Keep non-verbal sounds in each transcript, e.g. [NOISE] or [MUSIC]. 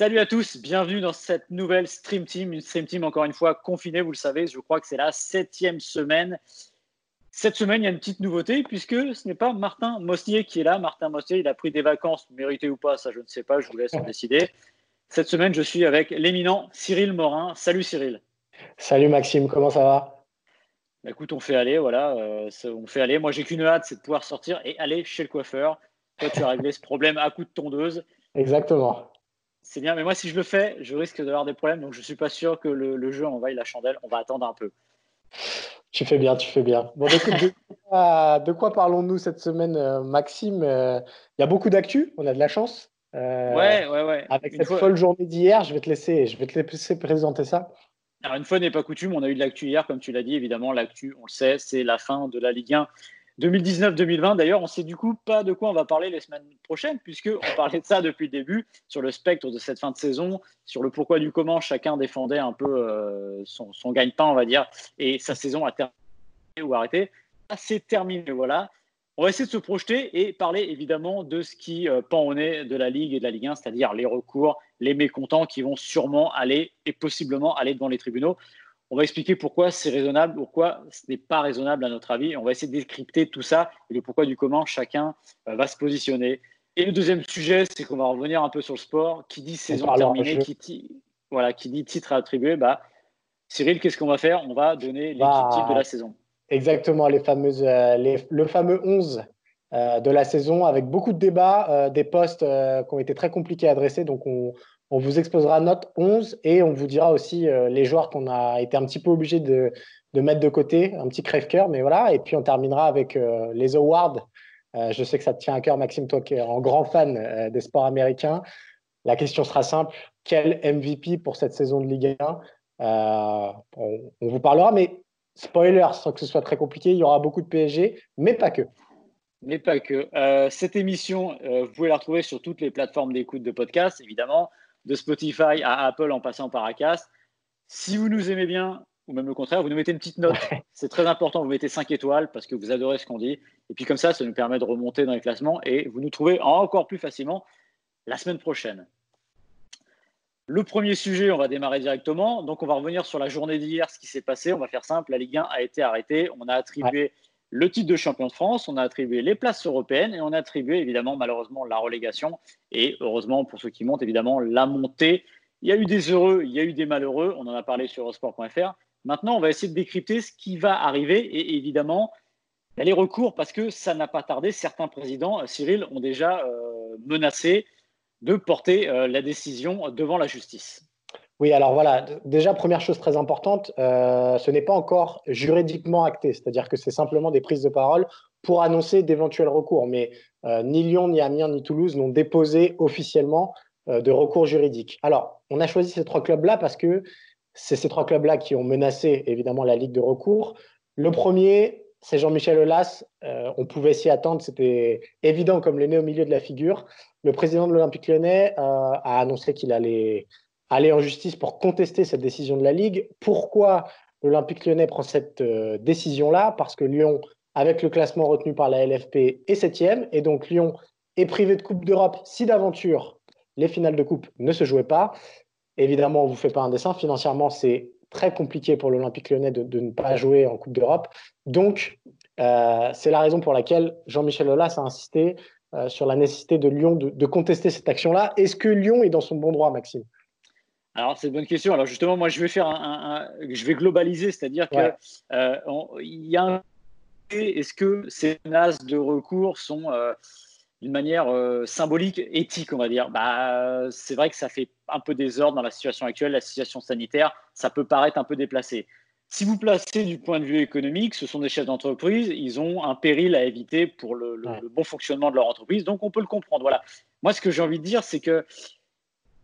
Salut à tous, bienvenue dans cette nouvelle Stream Team, une Stream Team encore une fois confinée, vous le savez, je crois que c'est la septième semaine. Cette semaine, il y a une petite nouveauté puisque ce n'est pas Martin Mosnier qui est là. Martin Mosnier, il a pris des vacances, méritées ou pas, ça je ne sais pas, je vous laisse en décider. Cette semaine, je suis avec l'éminent Cyril Morin. Salut Cyril. Salut Maxime, comment ça va? Bah, écoute, on fait aller, voilà, euh, on fait aller. Moi, j'ai qu'une hâte, c'est de pouvoir sortir et aller chez le coiffeur. Toi, tu as réglé ce problème à coup de tondeuse. Exactement. C'est bien, mais moi, si je le fais, je risque d'avoir des problèmes, donc je ne suis pas sûr que le, jeu envahisse la chandelle. On va attendre un peu. Tu fais bien, tu fais bien. Bon, de, quoi, parlons-nous cette semaine, euh, Maxime? Euh, Il y a beaucoup d'actu, on a de la chance. ouais, ouais, ouais. Avec cette folle journée d'hier, je vais te laisser, je vais te laisser présenter ça. Alors, une fois n'est pas coutume, on a eu de l'actu hier, comme tu l'as dit, évidemment, l'actu, on le sait, c'est la fin de la Ligue 1 2019-2020. D'ailleurs, on sait du coup pas de quoi on va parler les semaines prochaines, puisqu'on parlait de ça depuis le début, sur le spectre de cette fin de saison, sur le pourquoi du comment chacun défendait un peu euh, son, son gagne-pain, on va dire, et sa saison a terminé ou arrêté. C'est terminé, voilà. On va essayer de se projeter et parler évidemment de ce qui euh, pend au nez de la Ligue et de la Ligue 1, c'est-à-dire les recours, les mécontents qui vont sûrement aller et possiblement aller devant les tribunaux. On va expliquer pourquoi c'est raisonnable, pourquoi ce n'est pas raisonnable à notre avis. On va essayer de décrypter tout ça et le pourquoi du comment chacun euh, va se positionner. Et le deuxième sujet, c'est qu'on va revenir un peu sur le sport. Qui dit saison terminée, qui, voilà, qui dit titre attribué, bah, Cyril, qu'est-ce qu'on va faire? On va donner l'équipe bah, de la saison. Exactement, les fameuses, euh, le fameux 11 euh, de la saison avec beaucoup de débats, euh, des postes qui ont été très compliqués à adresser. Donc, on, vous exposera notre 11 et on vous dira aussi les joueurs qu'on a été un petit peu obligé de, mettre de côté, un petit crève-cœur, mais voilà. Et puis, on terminera avec les awards. je sais que ça te tient à cœur, Maxime, toi qui es un grand fan des sports américains. La question sera simple quel MVP pour cette saison de Ligue 1 on, on vous parlera, mais Spoiler, sans que ce soit très compliqué, il y aura beaucoup de PSG, mais pas que. Mais pas que. Euh, cette émission, euh, vous pouvez la retrouver sur toutes les plateformes d'écoute de podcast, évidemment, de Spotify à Apple en passant par Acast. Si vous nous aimez bien, ou même le contraire, vous nous mettez une petite note. [LAUGHS] C'est très important, vous mettez 5 étoiles parce que vous adorez ce qu'on dit. Et puis comme ça, ça nous permet de remonter dans les classements et vous nous trouvez encore plus facilement la semaine prochaine. Le premier sujet, on va démarrer directement. Donc, on va revenir sur la journée d'hier, ce qui s'est passé. On va faire simple. La Ligue 1 a été arrêtée. On a attribué le titre de champion de France, on a attribué les places européennes et on a attribué évidemment, malheureusement, la relégation. Et heureusement, pour ceux qui montent, évidemment, la montée. Il y a eu des heureux, il y a eu des malheureux. On en a parlé sur Eurosport.fr. Maintenant, on va essayer de décrypter ce qui va arriver. Et évidemment, y a les recours parce que ça n'a pas tardé. Certains présidents, Cyril, ont déjà euh, menacé de porter euh, la décision devant la justice. Oui, alors voilà, déjà, première chose très importante, euh, ce n'est pas encore juridiquement acté, c'est-à-dire que c'est simplement des prises de parole pour annoncer d'éventuels recours. Mais euh, ni Lyon, ni Amiens, ni Toulouse n'ont déposé officiellement de recours juridiques. Alors, on a choisi ces trois clubs-là parce que c'est ces trois clubs-là qui ont menacé évidemment la Ligue de recours. Le premier, c'est Jean-Michel Aulas. on pouvait s'y attendre, c'était évident comme le nez au milieu de la figure le président de l'Olympique lyonnais euh, a annoncé qu'il allait aller en justice pour contester cette décision de la Ligue. Pourquoi l'Olympique lyonnais prend cette euh, décision-là? Parce que Lyon, avec le classement retenu par la LFP, est septième, et donc Lyon est privé de Coupe d'Europe si d'aventure les finales de Coupe ne se jouaient pas. Évidemment, on ne vous fait pas un dessin. Financièrement, c'est très compliqué pour l'Olympique lyonnais de, ne pas jouer en Coupe d'Europe. Donc, euh, c'est la raison pour laquelle Jean-Michel Aulas a insisté euh, sur la nécessité de Lyon de, contester cette action-là. Est-ce que Lyon est dans son bon droit, Maxime? Alors, c'est une bonne question. Alors, justement, moi, je vais faire un, je vais globaliser, c'est-à-dire qu'il euh, y a un. Est-ce que ces menaces de recours sont euh, d'une manière symbolique, éthique, on va dire? Bah, C'est vrai que ça fait un peu désordre dans la situation actuelle, la situation sanitaire. Ça peut paraître un peu déplacé. Si vous placez du point de vue économique, ce sont des chefs d'entreprise, ils ont un péril à éviter pour le, bon fonctionnement de leur entreprise, donc on peut le comprendre. Voilà. moi, ce que j'ai envie de dire, c'est que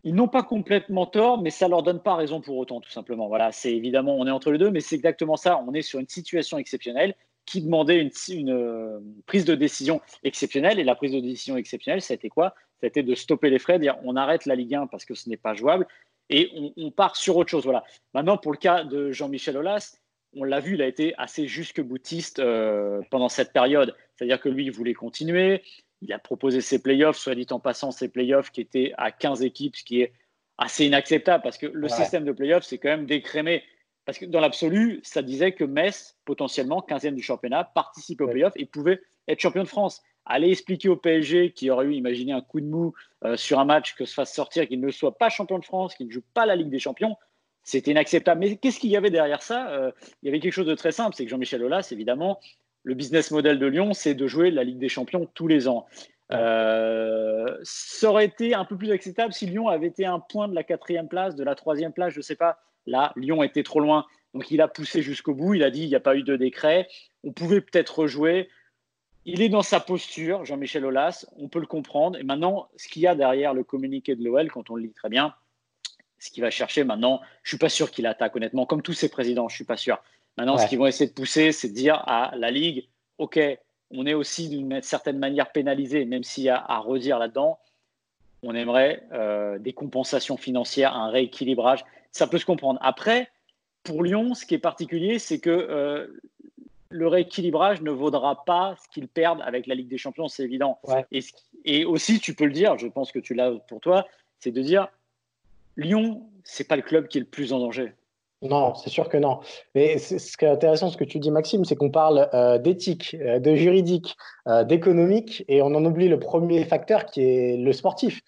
ils n'ont pas complètement tort, mais ça leur donne pas raison pour autant, tout simplement. Voilà, c'est évidemment, on est entre les deux, mais c'est exactement ça. On est sur une situation exceptionnelle qui demandait une, euh, prise de décision exceptionnelle. Et la prise de décision exceptionnelle, ça a été quoi? Ça a été de stopper les frais, dire on arrête la Ligue 1 parce que ce n'est pas jouable et on, part sur autre chose. Voilà. Maintenant, pour le cas de Jean-Michel Aulas, on l'a vu, il a été assez jusque-boutiste euh, pendant cette période. C'est-à-dire que lui, il voulait continuer. Il a proposé ses playoffs, soit dit en passant, ses playoffs qui étaient à 15 équipes, ce qui est assez inacceptable parce que le système de playoffs, c'est quand même décrémé. Parce que dans l'absolu, ça disait que Metz, potentiellement 15e du championnat, participe aux playoffs et pouvait être champion de France. Aller expliquer au PSG qui aurait eu imaginé un coup de mou euh, sur un match que se fasse sortir, qu'il ne soit pas champion de France, qu'il ne joue pas la Ligue des Champions, c'était inacceptable. Mais qu'est-ce qu'il y avait derrière ça? Euh, Il y avait quelque chose de très simple, c'est que Jean-Michel Aulas, évidemment, le business model de Lyon, c'est de jouer la Ligue des Champions tous les ans. Euh, ça aurait été un peu plus acceptable si Lyon avait été un point de la quatrième place, de la troisième place, je ne sais pas. Là, Lyon était trop loin. Donc il a poussé jusqu'au bout. Il a dit il n'y a pas eu de décret. On pouvait peut-être rejouer. Il est dans sa posture, Jean-Michel Aulas. On peut le comprendre. Et maintenant, ce qu'il y a derrière le communiqué de l'OL, quand on le lit très bien, ce qu'il va chercher maintenant, je ne suis pas sûr qu'il attaque, honnêtement. Comme tous ses présidents, je ne suis pas sûr. Maintenant, ce qu'ils vont essayer de pousser, c'est de dire à la Ligue, OK, on est aussi d'une certaine manière pénalisé, même s'il y a à redire là-dedans. On aimerait euh, des compensations financières, un rééquilibrage. Ça peut se comprendre. Après, pour Lyon, ce qui est particulier, c'est que euh, le rééquilibrage ne vaudra pas ce qu'ils perdent avec la Ligue des Champions, c'est évident. Et, et, aussi, tu peux le dire, je pense que tu l'as pour toi, c'est de dire Lyon, c'est pas le club qui est le plus en danger. Non, c'est sûr que non. Mais ce qui est intéressant, ce que tu dis, Maxime, c'est qu'on parle euh, d'éthique, euh, de juridique, euh, d'économique, et on en oublie le premier facteur qui est le sportif.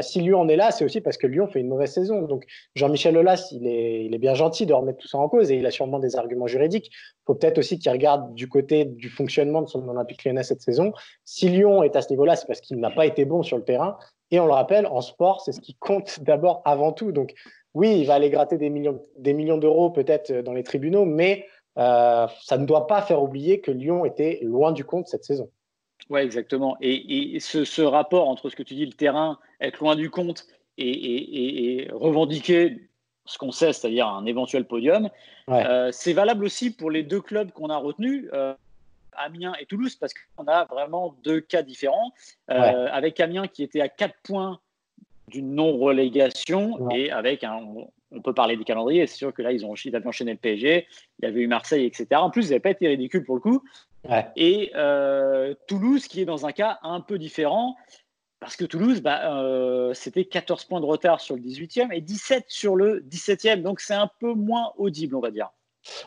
si Lyon en est là, c'est aussi parce que Lyon fait une mauvaise saison. Donc Jean-Michel Aulas, il est, il est bien gentil de remettre tout ça en cause et il a sûrement des arguments juridiques. Il faut peut-être aussi qu'il regarde du côté du fonctionnement de son Olympique lyonnais cette saison. Si Lyon est à ce niveau-là, c'est parce qu'il n'a pas été bon sur le terrain. Et on le rappelle, en sport, c'est ce qui compte d'abord avant tout. Donc oui, il va aller gratter des millions, des millions d'euros peut-être euh, dans les tribunaux, mais euh, ça ne doit pas faire oublier que Lyon était loin du compte cette saison. Oui, exactement. Et, ce, rapport entre ce que tu dis, le terrain, être loin du compte et, revendiquer ce qu'on sait, c'est-à-dire un éventuel podium, euh, c'est valable aussi pour les deux clubs qu'on a retenus. Amiens et Toulouse, parce qu'on a vraiment deux cas différents. Avec Amiens qui était à 4 points d'une non-relégation et avec un. On peut parler des calendriers, c'est sûr que là, ils ont ils avaient enchaîné le PSG, il y avait eu Marseille, etc. En plus, ils n'avaient pas été ridicules pour le coup. Et euh, Toulouse, qui est dans un cas un peu différent, parce que Toulouse, bah, euh, c'était 14 points de retard sur le 18e et 17 sur le 17e. Donc, c'est un peu moins audible, on va dire.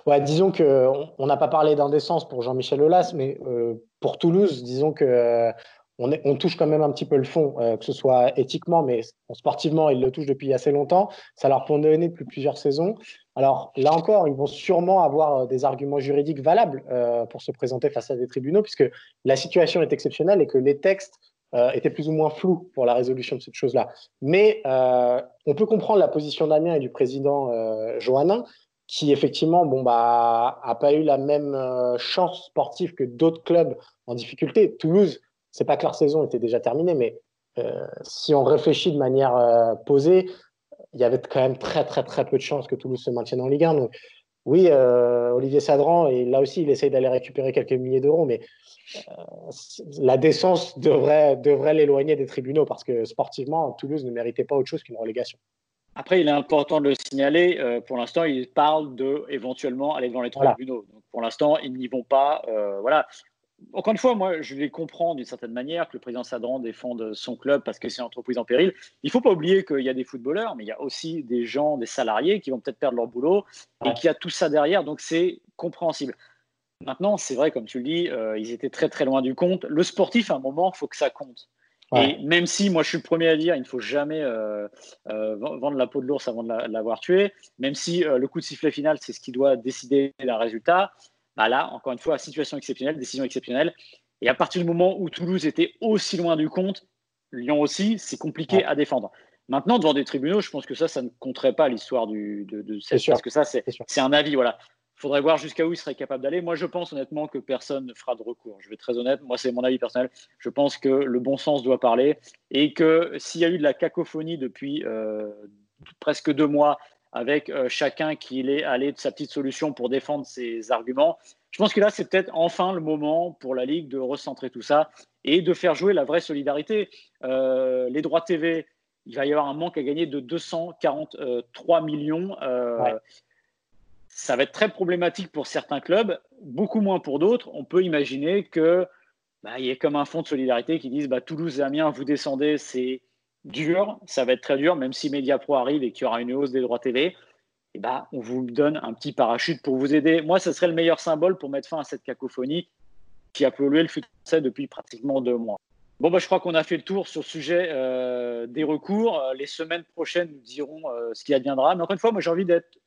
Ouais, disons qu'on n'a pas parlé d'indécence pour Jean-Michel Aulas, mais euh, pour Toulouse, disons que on, touche quand même un petit peu le fond, euh, que ce soit éthiquement, mais sportivement, ils le touchent depuis assez longtemps. Ça leur donner depuis plusieurs saisons. Alors là encore, ils vont sûrement avoir euh, des arguments juridiques valables euh, pour se présenter face à des tribunaux, puisque la situation est exceptionnelle et que les textes étaient plus ou moins flous pour la résolution de cette chose-là. Mais on peut comprendre la position d'Amiens et du président Johannin, qui effectivement bon, bah, a pas eu la même chance sportive que d'autres clubs en difficulté. Toulouse c'est pas que leur saison était déjà terminée, mais euh, si on réfléchit de manière euh, posée, il y avait quand même très très très peu de chances que Toulouse se maintienne en Ligue 1. Donc oui, euh, Olivier Sadran, et là aussi, il essaye d'aller récupérer quelques milliers d'euros, mais la décence devrait, devrait l'éloigner des tribunaux parce que sportivement, Toulouse ne méritait pas autre chose qu'une relégation. Après, il est important de le signaler. pour l'instant, il parle de éventuellement aller devant les tribunaux. Donc, pour l'instant, ils n'y vont pas. voilà encore une fois, moi, je les comprends d'une certaine manière que le président Sadran défende son club parce que c'est une entreprise en péril. Il ne faut pas oublier qu'il y a des footballeurs, mais il y a aussi des gens, des salariés qui vont peut-être perdre leur boulot et qu'il y a tout ça derrière. Donc, c'est compréhensible. Maintenant, c'est vrai, comme tu le dis, euh, ils étaient très très loin du compte. Le sportif, à un moment, il faut que ça compte. Et même si moi je suis le premier à dire, il ne faut jamais euh, euh, vendre la peau de l'ours avant de l'avoir tué, même si le coup de sifflet final, c'est ce qui doit décider d'un résultat, bah là, encore une fois, situation exceptionnelle, décision exceptionnelle. Et à partir du moment où Toulouse était aussi loin du compte, Lyon aussi, c'est compliqué à défendre. Maintenant, devant des tribunaux, je pense que ça, ça ne compterait pas l'histoire de, de cette, parce que ça, c'est un avis. Voilà, faudrait voir jusqu'à où il serait capable d'aller. Moi, je pense honnêtement que personne ne fera de recours. Je vais être très honnête. Moi, c'est mon avis personnel. Je pense que le bon sens doit parler et que s'il y a eu de la cacophonie depuis euh, presque deux mois avec euh, chacun qui est allé de sa petite solution pour défendre ses arguments, je pense que là, c'est peut-être enfin le moment pour la Ligue de recentrer tout ça et de faire jouer la vraie solidarité. Euh, les droits TV, il va y avoir un manque à gagner de 243 millions ça va être très problématique pour certains clubs, beaucoup moins pour d'autres. On peut imaginer que bah, il y ait comme un fonds de solidarité qui disent bah, Toulouse et Amiens, vous descendez, c'est dur, ça va être très dur, même si Mediapro arrive et qu'il y aura une hausse des droits télé. Et bah, on vous donne un petit parachute pour vous aider. Moi, ce serait le meilleur symbole pour mettre fin à cette cacophonie qui a pollué le français depuis pratiquement deux mois. Bon, bah, je crois qu'on a fait le tour sur le sujet euh, des recours. Euh, les semaines prochaines nous diront euh, ce qui adviendra. Mais encore une fois, moi, j'ai envie d'être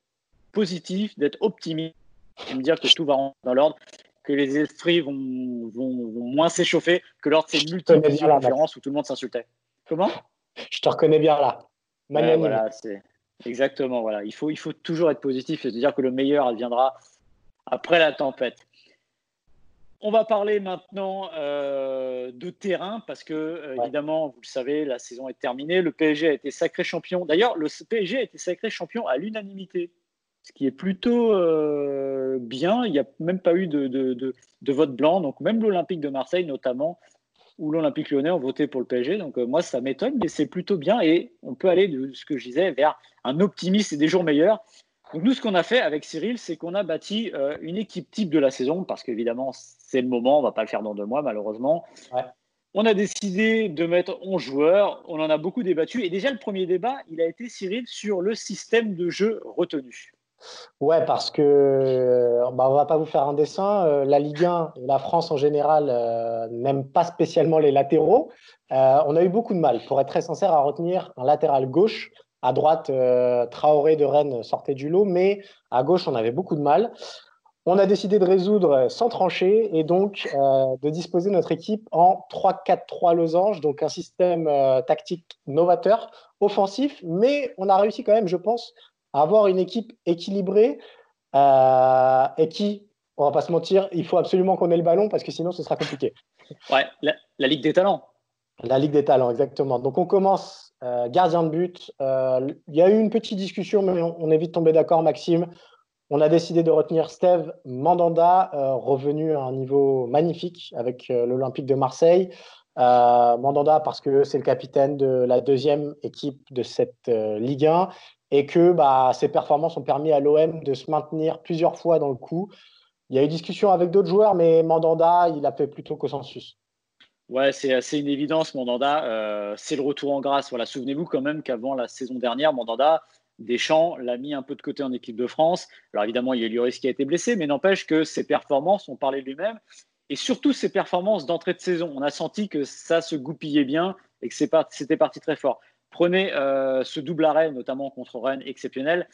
positif, d'être optimiste et me dire que tout va dans l'ordre, que les esprits vont, vont, moins s'échauffer que lors de ces multiples conférences où tout le monde s'insultait. Comment? Je te reconnais bien là. voilà, c'est exactement. Voilà, il faut, il faut toujours être positif et se dire que le meilleur adviendra après la tempête. On va parler maintenant euh, de terrain parce que, euh, évidemment, vous le savez, la saison est terminée. Le PSG a été sacré champion. D'ailleurs, le PSG a été sacré champion à l'unanimité ce qui est plutôt euh, bien. Il n'y a même pas eu de, de, vote blanc. Donc même l'Olympique de Marseille, notamment, ou l'Olympique lyonnais ont voté pour le PSG. Donc euh, moi, ça m'étonne, mais c'est plutôt bien. Et on peut aller, de ce que je disais, vers un optimisme et des jours meilleurs. Donc nous, ce qu'on a fait avec Cyril, c'est qu'on a bâti euh, une équipe type de la saison, parce qu'évidemment, c'est le moment, on ne va pas le faire dans deux mois, malheureusement. On a décidé de mettre 11 joueurs, on en a beaucoup débattu. Et déjà, le premier débat, il a été, Cyril, sur le système de jeu retenu. Ouais, parce que bah, on va pas vous faire un dessin. Euh, la Ligue 1 et la France en général euh, n'aiment pas spécialement les latéraux. Euh, on a eu beaucoup de mal, pour être très sincère, à retenir un latéral gauche. À droite, Traoré de Rennes sortait du lot, mais à gauche, on avait beaucoup de mal. On a décidé de résoudre sans trancher et donc de disposer notre équipe en 3-4-3 losange, donc un système tactique novateur, offensif, mais on a réussi quand même, je pense, avoir une équipe équilibrée euh, et qui, on va pas se mentir, il faut absolument qu'on ait le ballon parce que sinon ce sera compliqué. [LAUGHS] Ouais, la, Ligue des talents. La Ligue des talents, exactement. Donc on commence euh, gardien de but. Euh, il y a eu une petite discussion, mais on, est vite tombé d'accord, Maxime. On a décidé de retenir Steve Mandanda, revenu à un niveau magnifique avec l'Olympique de Marseille. Mandanda parce que c'est le capitaine de la deuxième équipe de cette Ligue 1 et que bah, ses performances ont permis à l'OM de se maintenir plusieurs fois dans le coup. Il y a eu discussion avec d'autres joueurs, mais Mandanda, il a fait plutôt consensus. Ouais, c'est assez une évidence, Mandanda. Euh, c'est le retour en grâce. Voilà, souvenez-vous quand même qu'avant la saison dernière, Mandanda, Deschamps l'a mis un peu de côté en équipe de France. Alors évidemment, il y a Lloris qui a été blessé, mais n'empêche que ses performances ont parlé de lui-même. Et surtout ses performances d'entrée de saison. On a senti que ça se goupillait bien et que c'était parti très fort. Prenez euh, ce double arrêt, notamment contre Rennes, exceptionnel.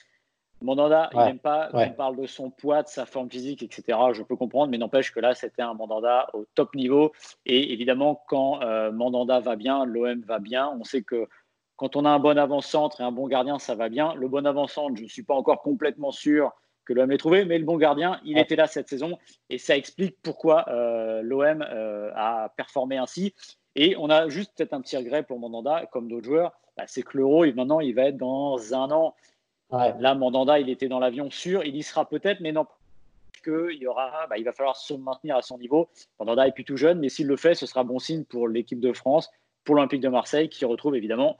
Mandanda, il n'aime pas qu'on parle de son poids, de sa forme physique, etc. Je peux comprendre, mais n'empêche que là, c'était un Mandanda au top niveau. Et évidemment, quand euh, Mandanda va bien, l'OM va bien. On sait que quand on a un bon avant-centre et un bon gardien, ça va bien. Le bon avant-centre, je ne suis pas encore complètement sûr que l'OM ait trouvé, mais le bon gardien, il était là cette saison. Et ça explique pourquoi euh, l'OM a performé ainsi. Et on a juste peut-être un petit regret pour Mandanda, comme d'autres joueurs, bah, c'est que l'euro, maintenant, il va être dans un an. Là, Mandanda, il était dans l'avion sûr, il y sera peut-être, mais non qu'il y aura, bah, il va falloir se maintenir à son niveau. Mandanda est plus tout jeune, mais s'il le fait, ce sera bon signe pour l'équipe de France, pour l'Olympique de Marseille, qui retrouve évidemment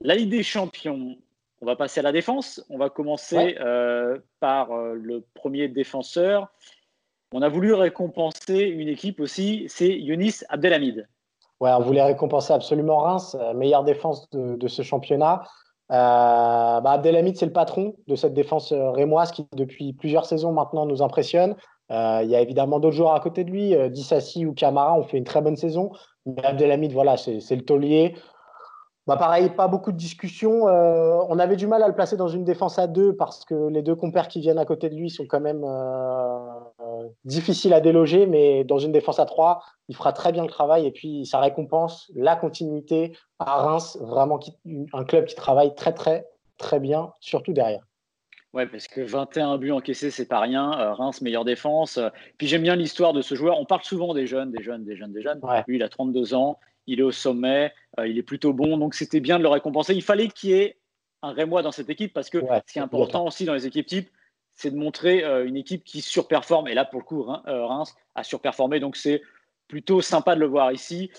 la Ligue des Champions. On va passer à la défense. On va commencer euh, par euh, le premier défenseur. On a voulu récompenser une équipe aussi, c'est Younis Abdelhamid. Ouais, on voulait récompenser absolument Reims, euh, meilleure défense de, ce championnat. Euh, bah Abdelhamid, c'est le patron de cette défense euh, rémoise qui, depuis plusieurs saisons maintenant, nous impressionne. il y a évidemment d'autres joueurs à côté de lui. Dissassi ou Camara ont fait une très bonne saison. Mais Abdelhamid, voilà, c'est le taulier. Bah pareil, pas beaucoup de discussions. On avait du mal à le placer dans une défense à deux parce que les deux compères qui viennent à côté de lui sont quand même euh, difficiles à déloger, mais dans une défense à trois, il fera très bien le travail et puis ça récompense la continuité à Reims, vraiment un club qui travaille très très très bien, surtout derrière. Ouais, parce que 21 buts encaissés, c'est pas rien. Reims, meilleure défense. Puis j'aime bien l'histoire de ce joueur. On parle souvent des jeunes, des jeunes, des jeunes, des jeunes. Lui, il a 32 ans, il est au sommet, il est plutôt bon. Donc c'était bien de le récompenser. Il fallait qu'il y ait un Rémois dans cette équipe parce que ce qui est important aussi dans les équipes types, c'est de montrer une équipe qui surperforme. Et là, pour le coup, Reims a surperformé. Donc c'est plutôt sympa de le voir ici.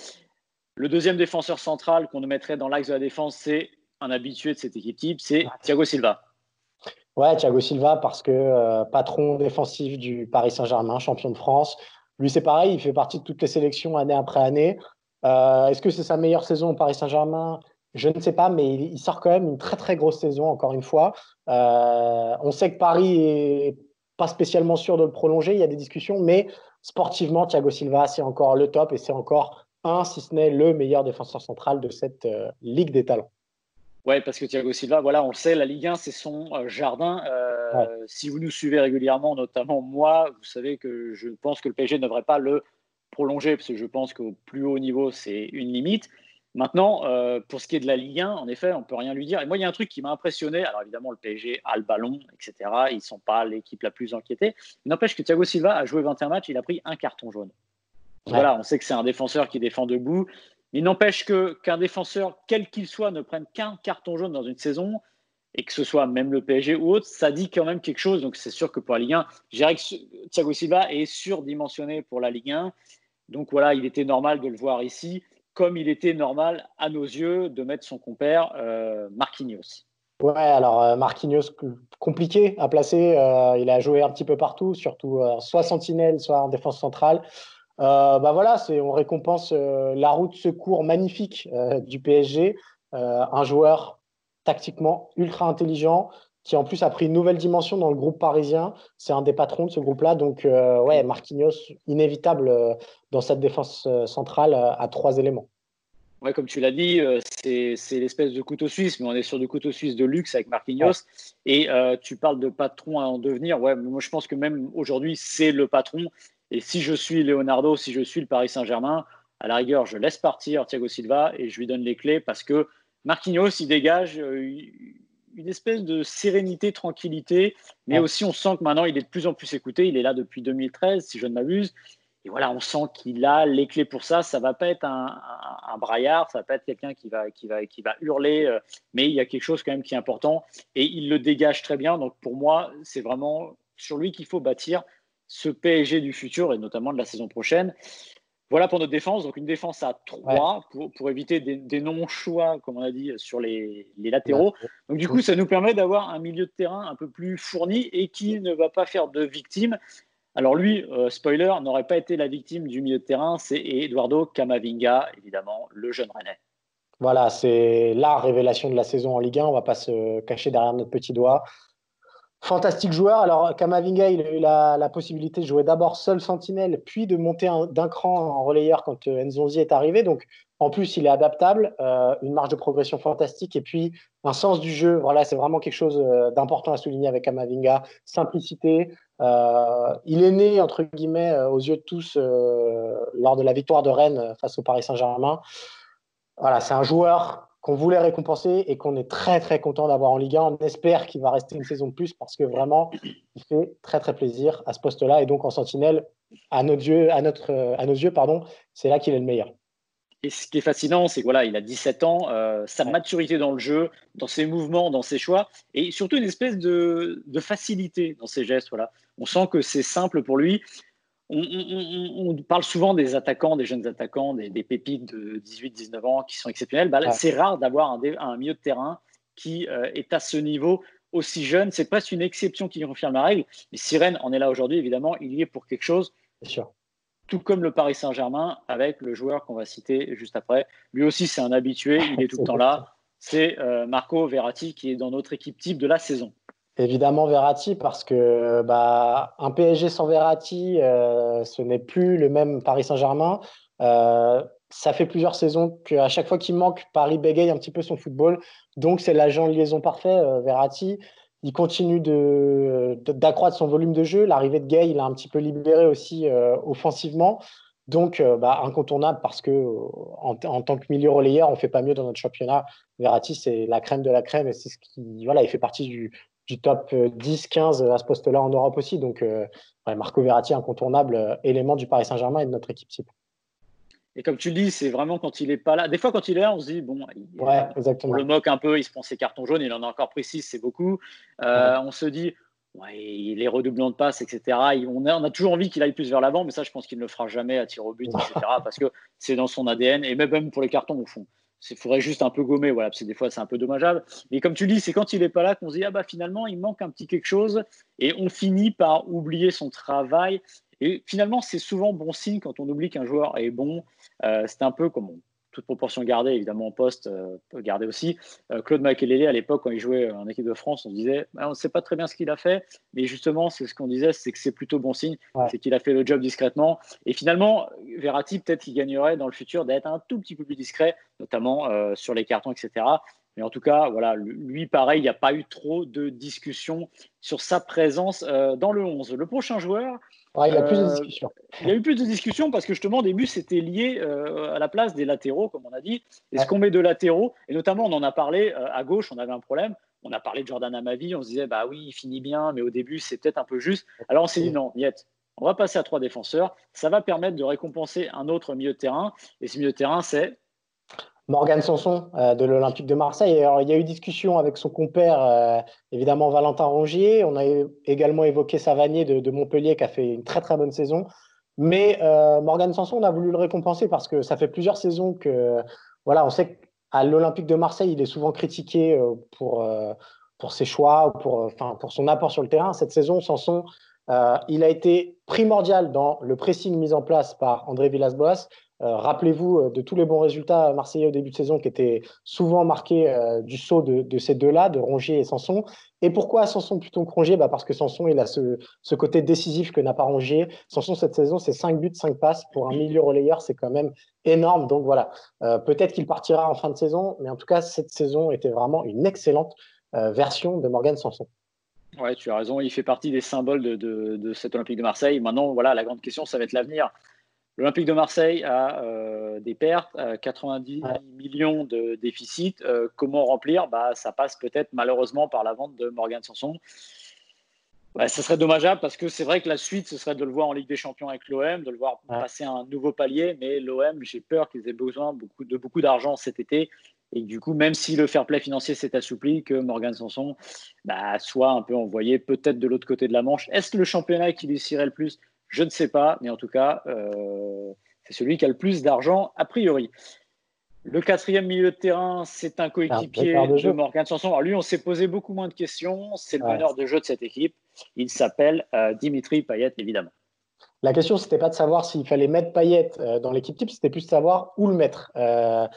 Le deuxième défenseur central qu'on nous mettrait dans l'axe de la défense, c'est un habitué de cette équipe type, c'est Thiago Silva. Ouais, Thiago Silva, parce que euh, patron défensif du Paris Saint-Germain, champion de France. Lui, c'est pareil, il fait partie de toutes les sélections année après année. Euh, est-ce que c'est sa meilleure saison au Paris Saint-Germain? Je ne sais pas, mais il, sort quand même une très très grosse saison, encore une fois. Euh, on sait que Paris est pas spécialement sûr de le prolonger, il y a des discussions, mais sportivement, Thiago Silva, c'est encore le top et c'est encore un, si ce n'est le meilleur défenseur central de cette Ligue des talents. Oui, parce que Thiago Silva, voilà, on le sait, la Ligue 1, c'est son euh, jardin. Euh, si vous nous suivez régulièrement, notamment moi, vous savez que je pense que le PSG ne devrait pas le prolonger, parce que je pense qu'au plus haut niveau, c'est une limite. Maintenant, euh, pour ce qui est de la Ligue 1, en effet, on ne peut rien lui dire. Et moi, il y a un truc qui m'a impressionné. Alors, évidemment, le PSG a le ballon, etc. Ils ne sont pas l'équipe la plus inquiétée. Il n'empêche que Thiago Silva a joué 21 matchs, il a pris un carton jaune. Voilà, on sait que c'est un défenseur qui défend debout, il n'empêche que qu'un défenseur, quel qu'il soit, ne prenne qu'un carton jaune dans une saison, et que ce soit même le PSG ou autre, ça dit quand même quelque chose. Donc c'est sûr que pour la Ligue 1, je dirais que Thiago Silva est surdimensionné pour la Ligue 1. Donc voilà, il était normal de le voir ici, comme il était normal à nos yeux de mettre son compère euh, Marquinhos. Ouais, alors euh, Marquinhos, compliqué à placer. Euh, il a joué un petit peu partout, surtout soit sentinelle, soit en défense centrale. Euh, bah voilà, c'est on récompense euh, la route secours magnifique euh, du PSG, un joueur tactiquement ultra intelligent qui en plus a pris une nouvelle dimension dans le groupe parisien. C'est un des patrons de ce groupe-là, donc ouais, Marquinhos inévitable dans cette défense centrale à trois éléments. Ouais, comme tu l'as dit, c'est l'espèce de couteau suisse, mais on est sur du couteau suisse de luxe avec Marquinhos. Et tu parles de patron à en devenir. Ouais, moi je pense que même aujourd'hui, c'est le patron. Et si je suis Leonardo, si je suis le Paris Saint-Germain, à la rigueur, je laisse partir Thiago Silva et je lui donne les clés parce que Marquinhos, il dégage euh, une espèce de sérénité, tranquillité, mais aussi on sent que maintenant il est de plus en plus écouté. Il est là depuis 2013, si je ne m'abuse. Et voilà, on sent qu'il a les clés pour ça. Ça va pas être un, un, braillard, ça va pas être quelqu'un qui va, qui, va, qui va hurler, euh, mais il y a quelque chose quand même qui est important et il le dégage très bien. Donc pour moi, c'est vraiment sur lui qu'il faut bâtir ce PSG du futur et notamment de la saison prochaine. Voilà pour notre défense. Donc une défense à 3 pour, pour, éviter des, non-choix, comme on a dit, sur les, les latéraux. Donc du coup, ça nous permet d'avoir un milieu de terrain un peu plus fourni et qui ne va pas faire de victimes. Alors lui, euh, spoiler, n'aurait pas été la victime du milieu de terrain, c'est Eduardo Camavinga, évidemment, le jeune Rennais. Voilà, c'est la révélation de la saison en Ligue 1. On ne va pas se cacher derrière notre petit doigt. Fantastique joueur. Alors, Kamavinga, il a eu la, possibilité de jouer d'abord seul sentinelle, puis de monter d'un cran en relayeur quand euh, Nzonzi est arrivé. Donc, en plus, il est adaptable, euh, une marge de progression fantastique et puis un sens du jeu. Voilà, c'est vraiment quelque chose euh, d'important à souligner avec Kamavinga. Simplicité. il est né, entre guillemets, aux yeux de tous, lors de la victoire de Rennes face au Paris Saint-Germain. Voilà, c'est un joueur qu'on voulait récompenser et qu'on est très très content d'avoir en Ligue 1. On espère qu'il va rester une saison de plus parce que vraiment, il fait très très plaisir à ce poste-là. Et donc en sentinelle, à, nos yeux, à, notre, à nos yeux, pardon, c'est là qu'il est le meilleur. Et ce qui est fascinant, c'est que voilà, il a 17 ans, euh, sa maturité dans le jeu, dans ses mouvements, dans ses choix, et surtout une espèce de, de facilité dans ses gestes. Voilà. On sent que c'est simple pour lui on, parle souvent des attaquants, des jeunes attaquants, des, pépites de 18-19 ans qui sont exceptionnels. Bah, c'est rare d'avoir un, milieu de terrain qui euh, est à ce niveau aussi jeune. C'est presque une exception qui confirme la règle. Mais Sirène en est là aujourd'hui, évidemment, il y est pour quelque chose. Bien sûr. Tout comme le Paris Saint-Germain, avec le joueur qu'on va citer juste après. Lui aussi, c'est un habitué, il est tout le [LAUGHS] temps là. C'est euh, Marco Verratti qui est dans notre équipe type de la saison. Évidemment Verratti parce que bah, un PSG sans Verratti, euh, ce n'est plus le même Paris Saint-Germain. Euh, ça fait plusieurs saisons qu'à chaque fois qu'il manque, Paris bégaye un petit peu son football. Donc c'est l'agent liaison parfait, euh, Verratti. Il continue d'accroître son volume de jeu. L'arrivée de Gay, il a un petit peu libéré aussi offensivement. Donc, bah, incontournable parce que en, tant que milieu relayeur, on fait pas mieux dans notre championnat. Verratti, c'est la crème de la crème et c'est ce qui, voilà, il fait partie du, du top 10-15 à ce poste-là en Europe aussi. Donc, Marco Verratti, incontournable élément du Paris Saint-Germain et de notre équipe type. Et comme tu le dis, c'est vraiment quand il est pas là. Des fois, quand il est là, on se dit, bon, ouais, exactement. on le moque un peu, il se prend ses cartons jaunes, il en a encore pris 6, c'est beaucoup. On se dit, il est redoublant de passes, etc. On a, on a toujours envie qu'il aille plus vers l'avant, mais ça, je pense qu'il ne le fera jamais à tir au but, etc. [LAUGHS] parce que c'est dans son ADN, et même pour les cartons, au fond. Il faudrait juste un peu gommer, voilà, parce que des fois, c'est un peu dommageable. Mais comme tu dis, c'est quand il n'est pas là qu'on se dit, ah bah finalement, il manque un petit quelque chose, et on finit par oublier son travail. Et finalement, c'est souvent bon signe quand on oublie qu'un joueur est bon. Euh, c'est un peu comme toute proportion gardée, évidemment en poste, euh, garder aussi. Euh, Claude Makelele, à l'époque, quand il jouait en équipe de France, on disait bah, on ne sait pas très bien ce qu'il a fait, mais justement, c'est ce qu'on disait, c'est que c'est plutôt bon signe, c'est qu'il a fait le job discrètement. Et finalement, Verratti, peut-être qu'il gagnerait dans le futur d'être un tout petit peu plus discret, notamment euh, sur les cartons, etc. Mais en tout cas, voilà, lui, pareil, il n'y a pas eu trop de discussion sur sa présence dans le 11. Le prochain joueur, il y a plus de euh, discussions. Il y a eu plus de discussions parce que justement, au début, c'était lié euh, à la place des latéraux, comme on a dit. Est-ce qu'on met de latéraux Et notamment, on en a parlé euh, à gauche, on avait un problème. On a parlé de Jordan Amavi, on se disait, bah oui, il finit bien, mais au début, c'est peut-être un peu juste. Alors on s'est dit, non, Niet, on va passer à trois défenseurs. Ça va permettre de récompenser un autre milieu de terrain. Et ce milieu de terrain, c'est Morgan Sanson euh, de l'Olympique de Marseille. il y a eu discussion avec son compère, euh, évidemment Valentin Rongier. On a également évoqué Savanier de, Montpellier qui a fait une très très bonne saison. Mais euh, Morgan Sanson, on a voulu le récompenser parce que ça fait plusieurs saisons que, voilà, on sait qu'à l'Olympique de Marseille, il est souvent critiqué pour, pour ses choix, pour, pour son apport sur le terrain. Cette saison, Sanson, il a été primordial dans le pressing mis en place par André Villas-Boas. Euh, rappelez-vous euh, de tous les bons résultats marseillais au début de saison qui étaient souvent marqués euh, du saut de, ces deux-là, de Rongier et Sanson. Et pourquoi Sanson plutôt que Rongier? Bah Parce que Sanson, il a ce, côté décisif que n'a pas Rongier. Sanson, cette saison, c'est 5 buts, 5 passes. Pour un milieu relayeur, c'est quand même énorme. Donc voilà, peut-être qu'il partira en fin de saison, mais en tout cas, cette saison était vraiment une excellente version de Morgan Sanson. Ouais, tu as raison. Il fait partie des symboles de, de, cet Olympique de Marseille. Maintenant, voilà, la grande question, ça va être l'avenir. L'Olympique de Marseille a euh, des pertes, 90 millions de déficit. Euh, comment remplir? Bah, Ça passe peut-être malheureusement par la vente de Morgan Sanson. Ce ça serait dommageable parce que c'est vrai que la suite, ce serait de le voir en Ligue des Champions avec l'OM, de le voir passer un nouveau palier. Mais l'OM, j'ai peur qu'ils aient besoin beaucoup, de beaucoup d'argent cet été. Et du coup, même si le fair play financier s'est assoupli, que Morgan Sanson bah, soit un peu envoyé peut-être de l'autre côté de la Manche. Est-ce le championnat qui lui le plus? Je ne sais pas, mais en tout cas, euh, c'est celui qui a le plus d'argent a priori. Le quatrième milieu de terrain, c'est un coéquipier de, Morgan Sanson. Alors lui, on s'est posé beaucoup moins de questions. C'est le meneur de jeu de cette équipe. Il s'appelle euh, Dimitri Payet, évidemment. La question, c'était pas de savoir s'il fallait mettre Payet euh, dans l'équipe type, c'était plus de savoir où le mettre. Euh,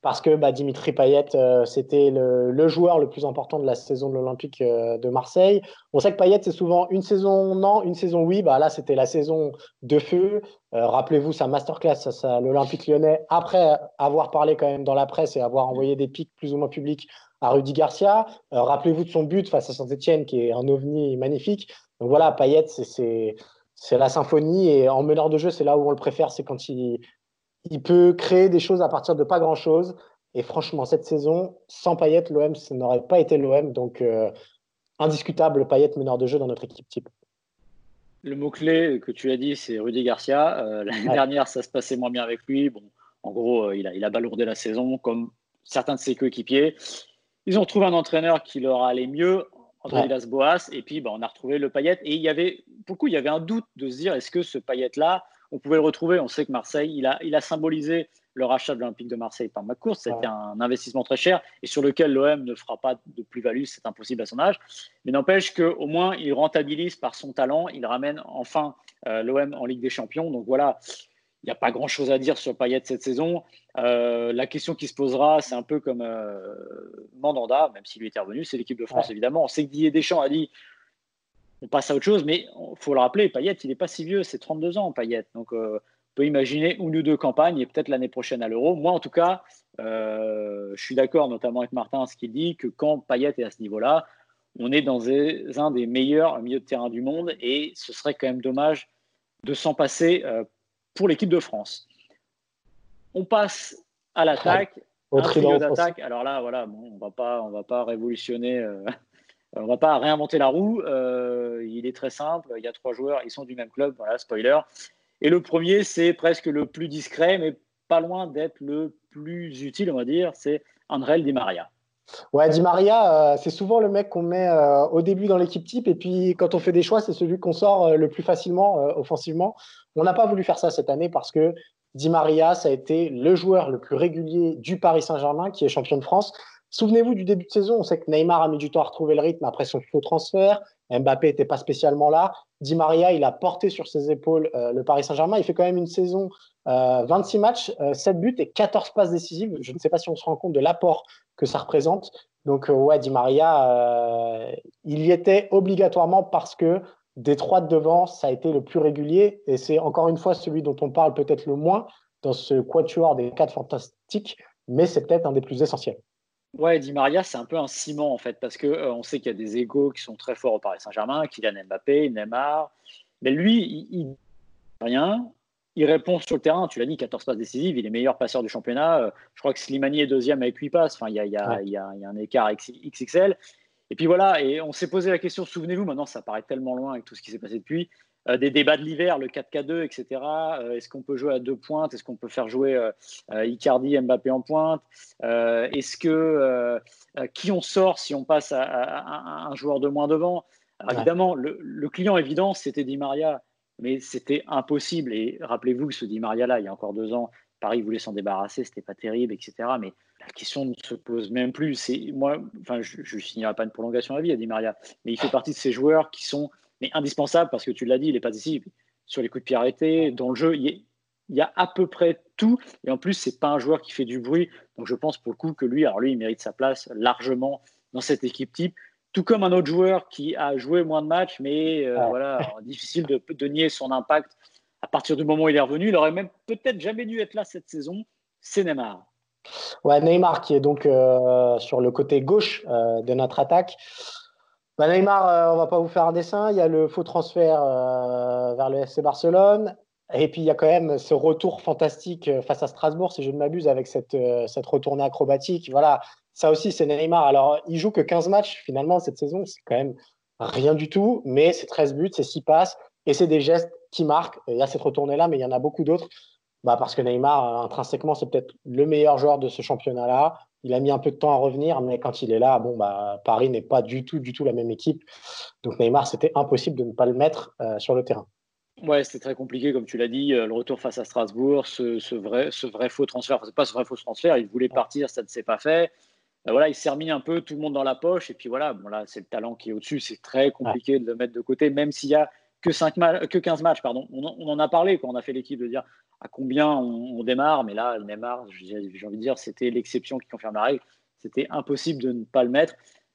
parce que bah, Dimitri Payet, euh, c'était le, joueur le plus important de la saison de l'Olympique de Marseille. On sait que Payet, c'est souvent une saison non, une saison oui. Bah, là, c'était la saison de feu. Rappelez-vous sa masterclass à l'Olympique lyonnais, après avoir parlé quand même dans la presse et avoir envoyé des pics plus ou moins publics à Rudy Garcia. Rappelez-vous de son but face à Saint-Etienne, qui est un ovni magnifique. Donc voilà, Payet, c'est c'est la symphonie. Et en meneur de jeu, c'est là où on le préfère, c'est quand il, il peut créer des choses à partir de pas grand-chose. Et franchement, cette saison, sans Payet, l'OM, ça n'aurait pas été l'OM. Donc, euh, indiscutable Payet meneur de jeu dans notre équipe type. Le mot-clé que tu as dit, c'est Rudy Garcia. Euh, l'année dernière, ça se passait moins bien avec lui. Bon, en gros, euh, il, a, il a balourdé la saison, comme certains de ses coéquipiers. Ils ont trouvé un entraîneur qui leur allait mieux André Villas-Boas, et puis bah, on a retrouvé le Payet. Et il y avait, beaucoup, il y avait un doute de se dire est-ce que ce Payet-là, on pouvait le retrouver? On sait que Marseille, il a, il a symbolisé le rachat de l'Olympique de Marseille par McCourt. C'était un investissement très cher et sur lequel l'OM ne fera pas de plus-value, c'est impossible à son âge. Mais n'empêche qu'au moins, il rentabilise par son talent, il ramène enfin euh, l'OM en Ligue des Champions. Donc voilà, il n'y a pas grand-chose à dire sur Payet cette saison. Euh, la question qui se posera, c'est un peu comme euh, Mandanda, même s'il lui était revenu, c'est l'équipe de France évidemment. On sait que Didier Deschamps a dit on passe à autre chose, mais il faut le rappeler, Payet, il n'est pas si vieux, c'est 32 ans Payet. Donc euh, on peut imaginer une ou deux campagnes et peut-être l'année prochaine à l'Euro. Moi en tout cas, je suis d'accord notamment avec Martin, ce qu'il dit, que quand Payet est à ce niveau-là, on est dans un des meilleurs milieux de terrain du monde et ce serait quand même dommage de s'en passer pour l'équipe de France. On passe à l'attaque. Au trio d'attaque. Alors là, voilà, bon, on va pas, on va pas révolutionner euh, [LAUGHS] on va pas réinventer la roue. il est très simple. Il y a trois joueurs, ils sont du même club. Voilà, spoiler. Et le premier, c'est presque le plus discret, mais pas loin d'être le plus utile, on va dire. C'est André Di Maria. Ouais, Di Maria, euh, c'est souvent le mec qu'on met euh, au début dans l'équipe type, et puis quand on fait des choix, c'est celui qu'on sort euh, le plus facilement offensivement. On n'a pas voulu faire ça cette année parce que Di Maria, ça a été le joueur le plus régulier du Paris Saint-Germain, qui est champion de France. Souvenez-vous du début de saison, on sait que Neymar a mis du temps à retrouver le rythme après son faux transfert. Mbappé n'était pas spécialement là. Di Maria, il a porté sur ses épaules le Paris Saint-Germain. Il fait quand même une saison, 26 matchs, 7 buts et 14 passes décisives. Je ne sais pas si on se rend compte de l'apport que ça représente. Donc, euh, ouais, Di Maria, euh, il y était obligatoirement parce que des trois de devant, ça a été le plus régulier. Et c'est encore une fois celui dont on parle peut-être le moins dans ce quatuor des quatre fantastiques, mais c'est peut-être un des plus essentiels. Ouais, Di Maria, c'est un peu un ciment en fait, parce qu'on euh, on sait qu'il y a des égaux qui sont très forts au Paris Saint-Germain, Kylian Mbappé, Neymar. Mais lui, il, il rien il répond sur le terrain. Tu l'as dit, 14 passes décisives. Il est meilleur passeur du championnat. Euh, je crois que Slimani est deuxième avec 8 passes. Enfin, il y a, un écart XXL. Et puis voilà, et on s'est posé la question, souvenez-vous, maintenant ça paraît tellement loin avec tout ce qui s'est passé depuis, euh, des débats de l'hiver, le 4K2, etc. Euh, est-ce qu'on peut jouer à deux pointes? Est-ce qu'on peut faire jouer Icardi, Mbappé en pointe? Est-ce que qui on sort si on passe à, un joueur de moins devant? Évidemment, le, le, client évident, c'était Di Maria mais c'était impossible. Et rappelez-vous que ce Di Maria-là, il y a encore deux ans, Paris voulait s'en débarrasser, c'était pas terrible, etc. Mais la question ne se pose même plus. C'est moi, enfin, je ne signerai pas une prolongation à vie à Di Maria, mais il fait partie de ces joueurs qui sont indispensables parce que tu l'as dit, il n'est pas ici sur les coups de pied arrêtés, dans le jeu, il, y a à peu près tout. Et en plus, c'est pas un joueur qui fait du bruit. Donc je pense pour le coup que lui, alors lui, il mérite sa place largement dans cette équipe type tout comme un autre joueur qui a joué moins de matchs, mais euh, voilà, [LAUGHS] difficile de, de, nier son impact. À partir du moment où il est revenu, il aurait même peut-être jamais dû être là cette saison. C'est Neymar. Ouais, Neymar qui est donc euh, sur le côté gauche euh, de notre attaque. Bah, Neymar, on va pas vous faire un dessin. Il y a le faux transfert vers le FC Barcelone. Et puis il y a quand même ce retour fantastique face à Strasbourg, si je ne m'abuse, avec cette, cette retournée acrobatique. Voilà, ça aussi, c'est Neymar. Alors, il joue que 15 matchs finalement cette saison. C'est quand même rien du tout, mais c'est 13 buts, c'est 6 passes et c'est des gestes qui marquent. Il y a cette retournée-là, mais il y en a beaucoup d'autres. Bah, parce que Neymar, intrinsèquement, c'est peut-être le meilleur joueur de ce championnat-là. Il a mis un peu de temps à revenir, mais quand il est là, bon, bah, Paris n'est pas du tout, du tout la même équipe. Donc Neymar, c'était impossible de ne pas le mettre euh, sur le terrain. Ouais, c'était très compliqué, comme tu l'as dit, euh, le retour face à Strasbourg, ce, vrai, ce vrai faux transfert. Enfin, c'est pas ce vrai faux transfert, il voulait partir, ça ne s'est pas fait. Ben voilà, il s'est remis un peu tout le monde dans la poche. Et puis voilà, bon là, c'est le talent qui est au-dessus. C'est très compliqué de le mettre de côté, même s'il y a que, 5 que 15 matchs. Pardon. On, en a parlé quand on a fait l'équipe de dire à combien on, démarre. Mais là, le démarre, j'ai envie de dire, c'était l'exception qui confirme la règle. C'était impossible de ne pas le mettre.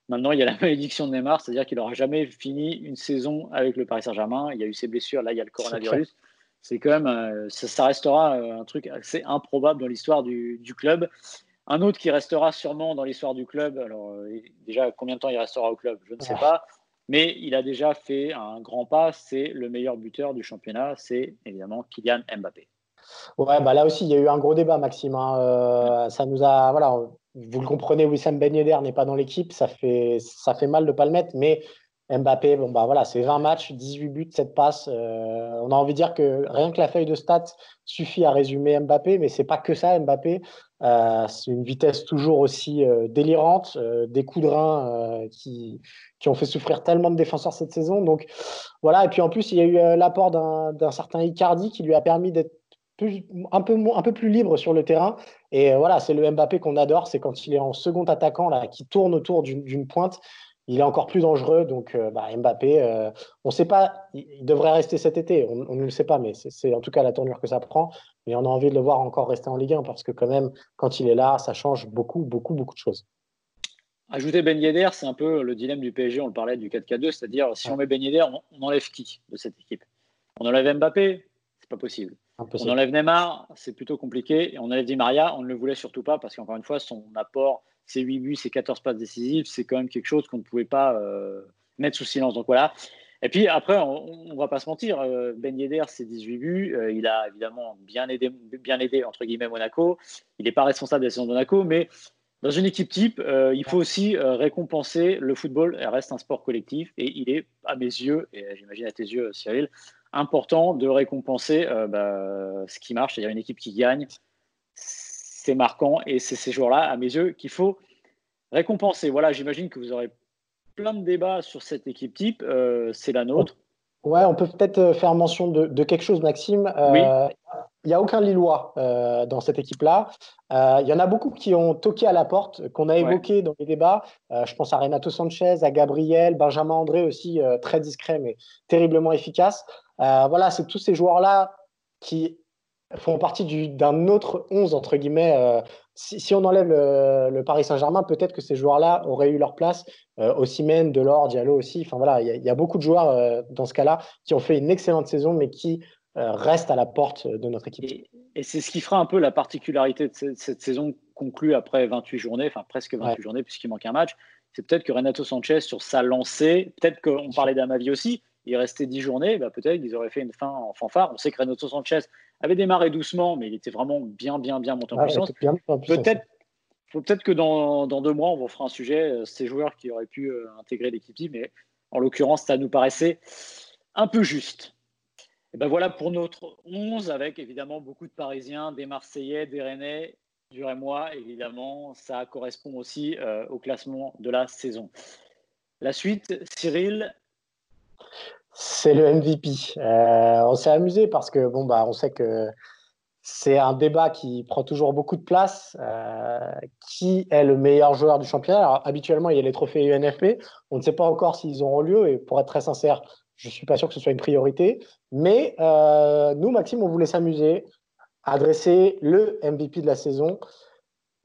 Maintenant, il y a la [LAUGHS] malédiction de Neymar, c'est-à-dire qu'il n'aura jamais fini une saison avec le Paris Saint-Germain. Il y a eu ses blessures, là, il y a le coronavirus. C'est quand même, euh, ça, restera euh, un truc assez improbable dans l'histoire du, du, club. Un autre qui restera sûrement dans l'histoire du club, alors euh, déjà combien de temps il restera au club, je ne sais pas, mais il a déjà fait un grand pas, c'est le meilleur buteur du championnat, c'est évidemment Kylian Mbappé. Ouais, bah là aussi, il y a eu un gros débat, Maxime. Hein. Euh, ça nous a, voilà, vous le comprenez, Wissam Ben Yedder n'est pas dans l'équipe, ça fait, ça fait mal de ne pas le mettre, mais Mbappé, bon bah voilà, c'est 20 matchs, 18 buts, 7 passes. Euh, on a envie de dire que rien que la feuille de stats suffit à résumer Mbappé, mais c'est pas que ça, Mbappé. Euh, c'est une vitesse toujours aussi euh, délirante, des coups de rein qui, qui ont fait souffrir tellement de défenseurs cette saison. Donc voilà, et puis en plus, il y a eu l'apport d'un certain Icardi qui lui a permis d'être un, peu, un peu plus libre sur le terrain. Et voilà, c'est le Mbappé qu'on adore, c'est quand il est en second attaquant, là, qui tourne autour d'une pointe il est encore plus dangereux. Donc, euh, bah, Mbappé, euh, on ne sait pas, il devrait rester cet été. On, ne le sait pas, mais c'est en tout cas la tournure que ça prend. Mais on a envie de le voir encore rester en Ligue 1 parce que, quand même, quand il est là, ça change beaucoup, beaucoup, beaucoup de choses. Ajouter Ben Yedder, c'est un peu le dilemme du PSG. On le parlait du 4K2, c'est-à-dire si on met Ben Yedder, on, enlève qui de cette équipe? On enlève Mbappé? C'est pas possible. On enlève Neymar, c'est plutôt compliqué. Et on enlève Di Maria, on ne le voulait surtout pas parce qu'encore une fois, son apport ses 8 buts, ses 14 passes décisives, c'est quand même quelque chose qu'on ne pouvait pas euh, mettre sous silence. Donc voilà. Et puis après, on ne va pas se mentir, euh, Ben Yedder, c'est 18 buts. Euh, il a évidemment bien aidé, bien aidé, entre guillemets, Monaco. Il n'est pas responsable de la saison de Monaco, mais Dans une équipe type, euh, il faut aussi euh, récompenser le football. Elle reste un sport collectif et il est, à mes yeux, et j'imagine à tes yeux, Cyril, important de récompenser euh, bah, ce qui marche, c'est-à-dire une équipe qui gagne. C'est marquant et c'est ces jours-là, à mes yeux, qu'il faut récompenser. Voilà, j'imagine que vous aurez plein de débats sur cette équipe type. c'est la nôtre. Ouais, on peut peut-être faire mention de, quelque chose, Maxime. oui. Il n'y a aucun Lillois euh, dans cette équipe-là. Euh, il y en a beaucoup qui ont toqué à la porte, qu'on a évoqué dans les débats. Euh, je pense à Renato Sanchez, à Gabriel, Benjamin André aussi, très discret mais terriblement efficace. Voilà, c'est tous ces joueurs-là qui font partie d'un autre 11, entre guillemets. Si, on enlève le, Paris Saint-Germain, peut-être que ces joueurs-là auraient eu leur place. Osimhen, Delors, Diallo aussi. Enfin voilà, il y, a beaucoup de joueurs dans ce cas-là qui ont fait une excellente saison, mais qui euh, reste à la porte de notre équipe. Et, c'est ce qui fera un peu la particularité de cette, saison conclue après 28 journées, enfin presque 28 journées puisqu'il manque un match. C'est peut-être que Renato Sanchez, sur sa lancée, peut-être qu'on parlait d'Amavi aussi, il restait 10 journées, bah peut-être qu'ils auraient fait une fin en fanfare. On sait que Renato Sanchez avait démarré doucement, mais il était vraiment bien, bien, bien monté en puissance. Peut-être peut-être que dans, dans, deux mois, on vous fera un sujet, euh, ces joueurs qui auraient pu euh, intégrer l'équipe, mais en l'occurrence, ça nous paraissait un peu juste. Et ben voilà pour notre 11, avec évidemment beaucoup de Parisiens, des Marseillais, des Rennais, du Rémois, évidemment. Ça correspond aussi euh, au classement de la saison. La suite, Cyril? C'est le MVP. Euh, on s'est amusé parce que, bon, bah, on sait que c'est un débat qui prend toujours beaucoup de place. Euh, qui est le meilleur joueur du championnat? Habituellement, il y a les trophées UNFP. On ne sait pas encore s'ils auront lieu. Et pour être très sincère, je ne suis pas sûr que ce soit une priorité. Mais euh, nous, Maxime, on voulait s'amuser adresser le MVP de la saison.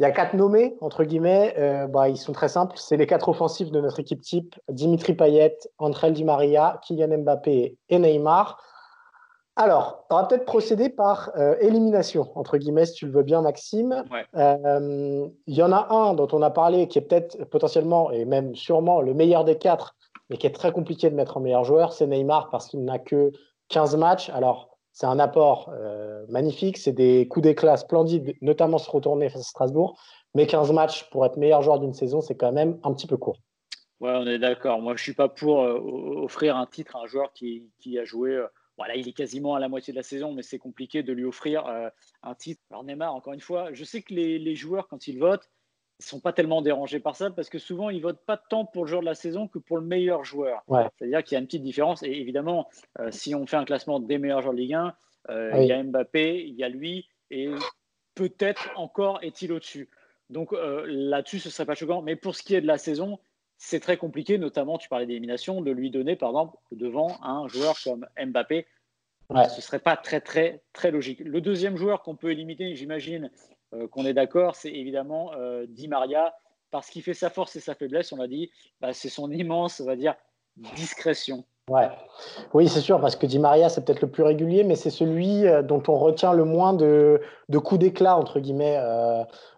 Il y a quatre nommés, entre guillemets. Euh, bah, ils sont très simples. C'est les quatre offensifs de notre équipe type Dimitri Payet, André Di Maria, Kylian Mbappé et Neymar. Alors, on va peut-être procéder par euh, élimination, entre guillemets, si tu le veux bien, Maxime. Il y en a un dont on a parlé qui est peut-être potentiellement et même sûrement le meilleur des quatre, mais qui est très compliqué de mettre en meilleur joueur, c'est Neymar parce qu'il n'a que 15 matchs. Alors, c'est un apport euh, magnifique, c'est des coups d'éclat splendides, notamment se retourner face à Strasbourg. Mais 15 matchs pour être meilleur joueur d'une saison, c'est quand même un petit peu court. Ouais, on est d'accord. Moi, je ne suis pas pour euh, offrir un titre à un joueur qui, a joué. Euh, voilà, il est quasiment à la moitié de la saison, mais c'est compliqué de lui offrir un titre. Alors Neymar, encore une fois, je sais que les, les joueurs, quand ils votent, ils sont pas tellement dérangés par ça parce que souvent ils votent pas tant pour le joueur de la saison que pour le meilleur joueur. C'est-à-dire qu'il y a une petite différence. Et évidemment, euh, si on fait un classement des meilleurs joueurs de Ligue 1, euh, il y a Mbappé, il y a lui, et peut-être encore est-il au-dessus. Donc euh, là-dessus, ce serait pas choquant. Mais pour ce qui est de la saison, c'est très compliqué, notamment, tu parlais d'élimination, de lui donner, par exemple, devant un joueur comme Mbappé. Ce serait pas très, très, très logique. Le deuxième joueur qu'on peut éliminer, j'imagine, qu'on est d'accord, c'est évidemment euh, Di Maria, parce qu'il fait sa force et sa faiblesse, on l'a dit, bah, c'est son immense, on va dire, discrétion. Ouais. Oui, c'est sûr, parce que Di Maria, c'est peut-être le plus régulier, mais c'est celui euh, dont on retient le moins de, coups d'éclat, entre guillemets,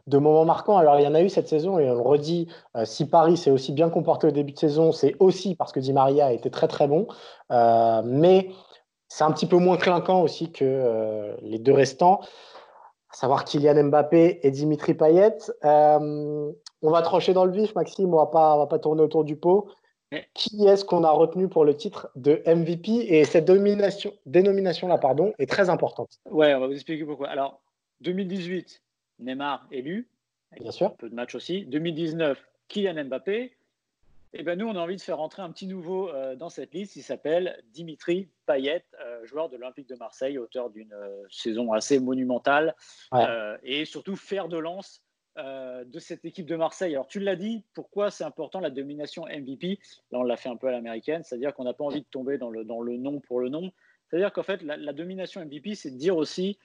de moments marquants. Alors, il y en a eu cette saison, et on le redit, si Paris s'est aussi bien comporté au début de saison, c'est aussi parce que Di Maria a été très, très bon. mais c'est un petit peu moins clinquant aussi que les deux restants savoir Kylian Mbappé et Dimitri Payet. Euh, on va trancher dans le vif, Maxime, on ne va pas tourner autour du pot. Qui est-ce qu'on a retenu pour le titre de MVP Et cette dénomination-là pardon, est très importante. Ouais, on va vous expliquer pourquoi. Alors, 2018, Neymar élu. Bien sûr. Un peu de match aussi. 2019, Kylian Mbappé. Eh ben nous, on a envie de faire rentrer un petit nouveau euh, dans cette liste. Il s'appelle Dimitri Payet, euh, joueur de l'Olympique de Marseille, auteur d'une euh, saison assez monumentale et surtout faire de lance de cette équipe de Marseille. Alors tu l'as dit, pourquoi c'est important la domination MVP Là, on l'a fait un peu à l'américaine, c'est-à-dire qu'on n'a pas envie de tomber dans le, dans le nom pour le nom. C'est-à-dire qu'en fait, la, la domination MVP, c'est de dire aussi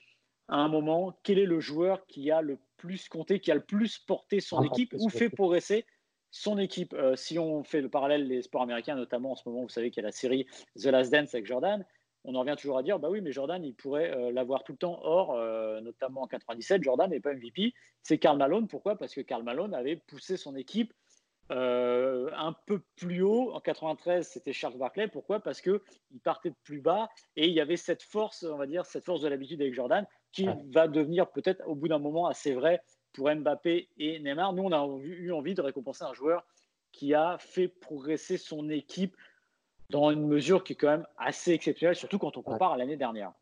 à un moment quel est le joueur qui a le plus compté, qui a le plus porté son équipe ou fait progresser son équipe, euh, si on fait le parallèle les sports américains, notamment en ce moment, vous savez qu'il y a la série The Last Dance avec Jordan, on en revient toujours à dire, bah oui, mais Jordan, il pourrait euh, l'avoir tout le temps. Or, euh, notamment en 97, Jordan n'est pas MVP. C'est Karl Malone. Pourquoi? Parce que Karl Malone avait poussé son équipe un peu plus haut. En 93, c'était Charles Barkley. Pourquoi? Parce qu'il partait de plus bas et il y avait cette force, on va dire, cette force de l'habitude avec Jordan qui va devenir peut-être au bout d'un moment assez vrai pour Mbappé et Neymar. Nous, on a eu envie de récompenser un joueur qui a fait progresser son équipe dans une mesure qui est quand même assez exceptionnelle, surtout quand on compare à l'année dernière.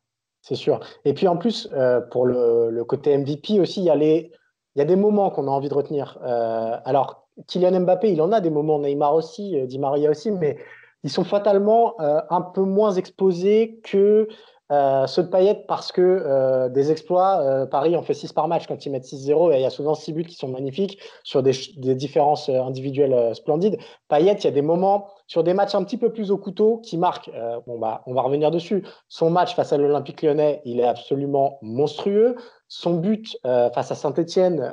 C'est sûr. Et puis en plus, euh, pour le, côté MVP aussi, il y a, des moments qu'on a envie de retenir. Euh, alors, Kylian Mbappé, il en a des moments, Neymar aussi, euh, Di Maria aussi, mais ils sont fatalement un peu moins exposés que euh, ceux de Payet parce que euh, des exploits, euh, Paris en fait 6 par match quand ils mettent 6-0 et il y a souvent 6 buts qui sont magnifiques sur des, différences individuelles splendides. Payet, il y a des moments sur des matchs un petit peu plus au couteau qui marquent. bon bah, on va revenir dessus. Son match face à l'Olympique Lyonnais, il est absolument monstrueux. Son but face à Saint-Etienne,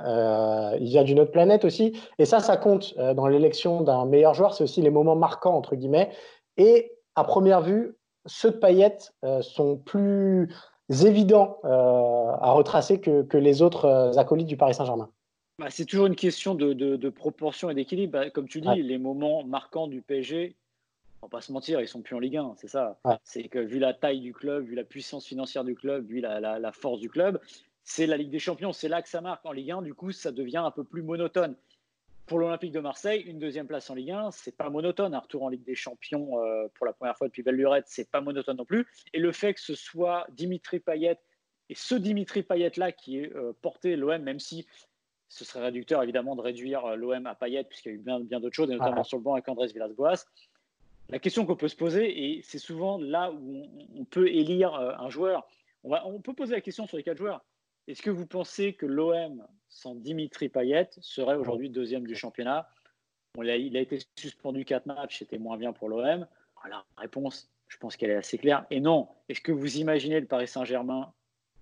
il vient d'une autre planète aussi. Et ça, ça compte dans l'élection d'un meilleur joueur. C'est aussi les moments marquants entre guillemets. Et à première vue, ceux de Payet euh, sont plus évidents euh, à retracer que, les autres euh, acolytes du Paris Saint-Germain. Bah, c'est toujours une question de, proportion et d'équilibre. Bah, comme tu dis, les moments marquants du PSG, on va pas se mentir, ils sont plus en Ligue 1, c'est ça. C'est que vu la taille du club, vu la puissance financière du club, vu la force du club, c'est la Ligue des Champions. C'est là que ça marque en Ligue 1. Du coup, ça devient un peu plus monotone pour l'Olympique de Marseille, une deuxième place en Ligue 1, c'est pas monotone. Un retour en Ligue des Champions euh, pour la première fois depuis belle lurette, c'est pas monotone non plus. Et le fait que ce soit Dimitri Payet et ce Dimitri Payet là qui est euh, porté l'OM, même si ce serait réducteur évidemment de réduire euh, l'OM à Payet, puisqu'il y a eu bien, bien d'autres choses, et notamment sur le banc avec Andrés Villas-Boas. La question qu'on peut se poser, et c'est souvent là où on, peut élire un joueur, on, va, on peut poser la question sur les quatre joueurs. Est-ce que vous pensez que l'OM, sans Dimitri Payet, serait aujourd'hui deuxième du championnat? Il a été suspendu quatre matchs, c'était moins bien pour l'OM. La réponse, je pense qu'elle est assez claire. Et non, est-ce que vous imaginez le Paris Saint-Germain,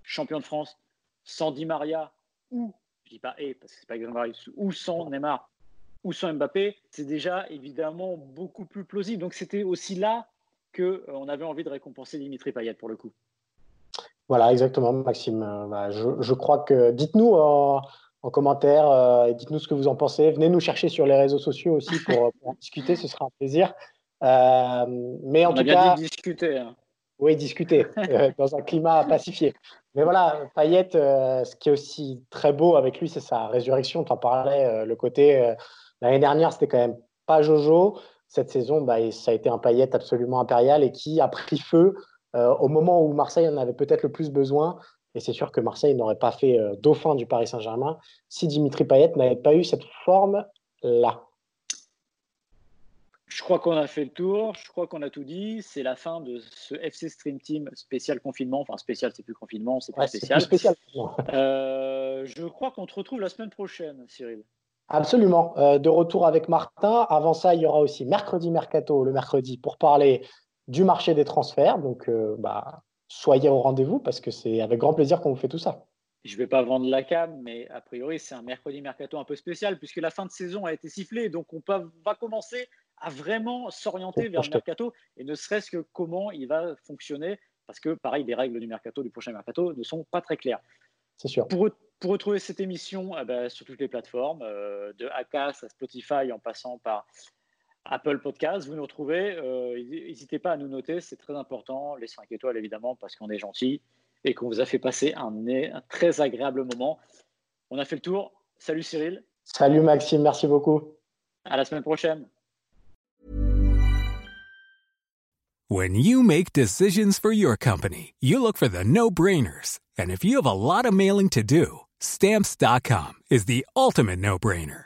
champion de France, sans Di Maria, ou, je dis pas et, parce que c'est pas exactement ou sans Neymar, ou sans Mbappé, c'est déjà évidemment beaucoup plus plausible. Donc c'était aussi là qu'on euh, avait envie de récompenser Dimitri Payet pour le coup. Voilà, exactement, Maxime. Euh, bah, je, crois que dites-nous en, commentaire, euh, dites-nous ce que vous en pensez. Venez nous chercher sur les réseaux sociaux aussi pour, en [LAUGHS] discuter, ce sera un plaisir. Euh, mais en tout bien cas, dit discuter. Hein. Oui, discuter [LAUGHS] dans un climat pacifié. Mais voilà, Payet, ce qui est aussi très beau avec lui, c'est sa résurrection. Tu en parlais, le côté l'année dernière, c'était quand même pas Jojo. Cette saison, bah, ça a été un Payet absolument impérial et qui a pris feu euh, au moment où Marseille en avait peut-être le plus besoin. Et c'est sûr que Marseille n'aurait pas fait euh, dauphin du Paris Saint-Germain si Dimitri Payet n'avait pas eu cette forme-là. Je crois qu'on a fait le tour, je crois qu'on a tout dit. C'est la fin de ce FC Stream Team spécial confinement. Enfin, spécial, c'est plus confinement, c'est plus spécial. spécial. [LAUGHS] Euh, je crois qu'on te retrouve la semaine prochaine, Cyril. Absolument. de retour avec Martin. Avant ça, il y aura aussi mercredi mercato, le mercredi, pour parler du marché des transferts. Donc, euh, bah, soyez au rendez-vous parce que c'est avec grand plaisir qu'on vous fait tout ça. Je ne vais pas vendre la cam, mais a priori, c'est un mercredi mercato un peu spécial puisque la fin de saison a été sifflée. Donc, on va commencer à vraiment s'orienter vers le mercato et ne serait-ce que comment il va fonctionner parce que, pareil, les règles du mercato, du prochain mercato, ne sont pas très claires. C'est sûr. Pour, pour, retrouver cette émission eh ben, sur toutes les plateformes, euh, de Acas à Spotify en passant par Apple Podcast, vous nous retrouvez. Euh, n'hésitez pas à nous noter, c'est très important. Les 5 étoiles, évidemment, parce qu'on est gentil et qu'on vous a fait passer un, un, très agréable moment. On a fait le tour. Salut Cyril. Salut Maxime, merci beaucoup. À la semaine prochaine. When you make decisions for your company, you look for the no-brainers. And if you have a lot of mailing to do, stamps.com is the ultimate no-brainer.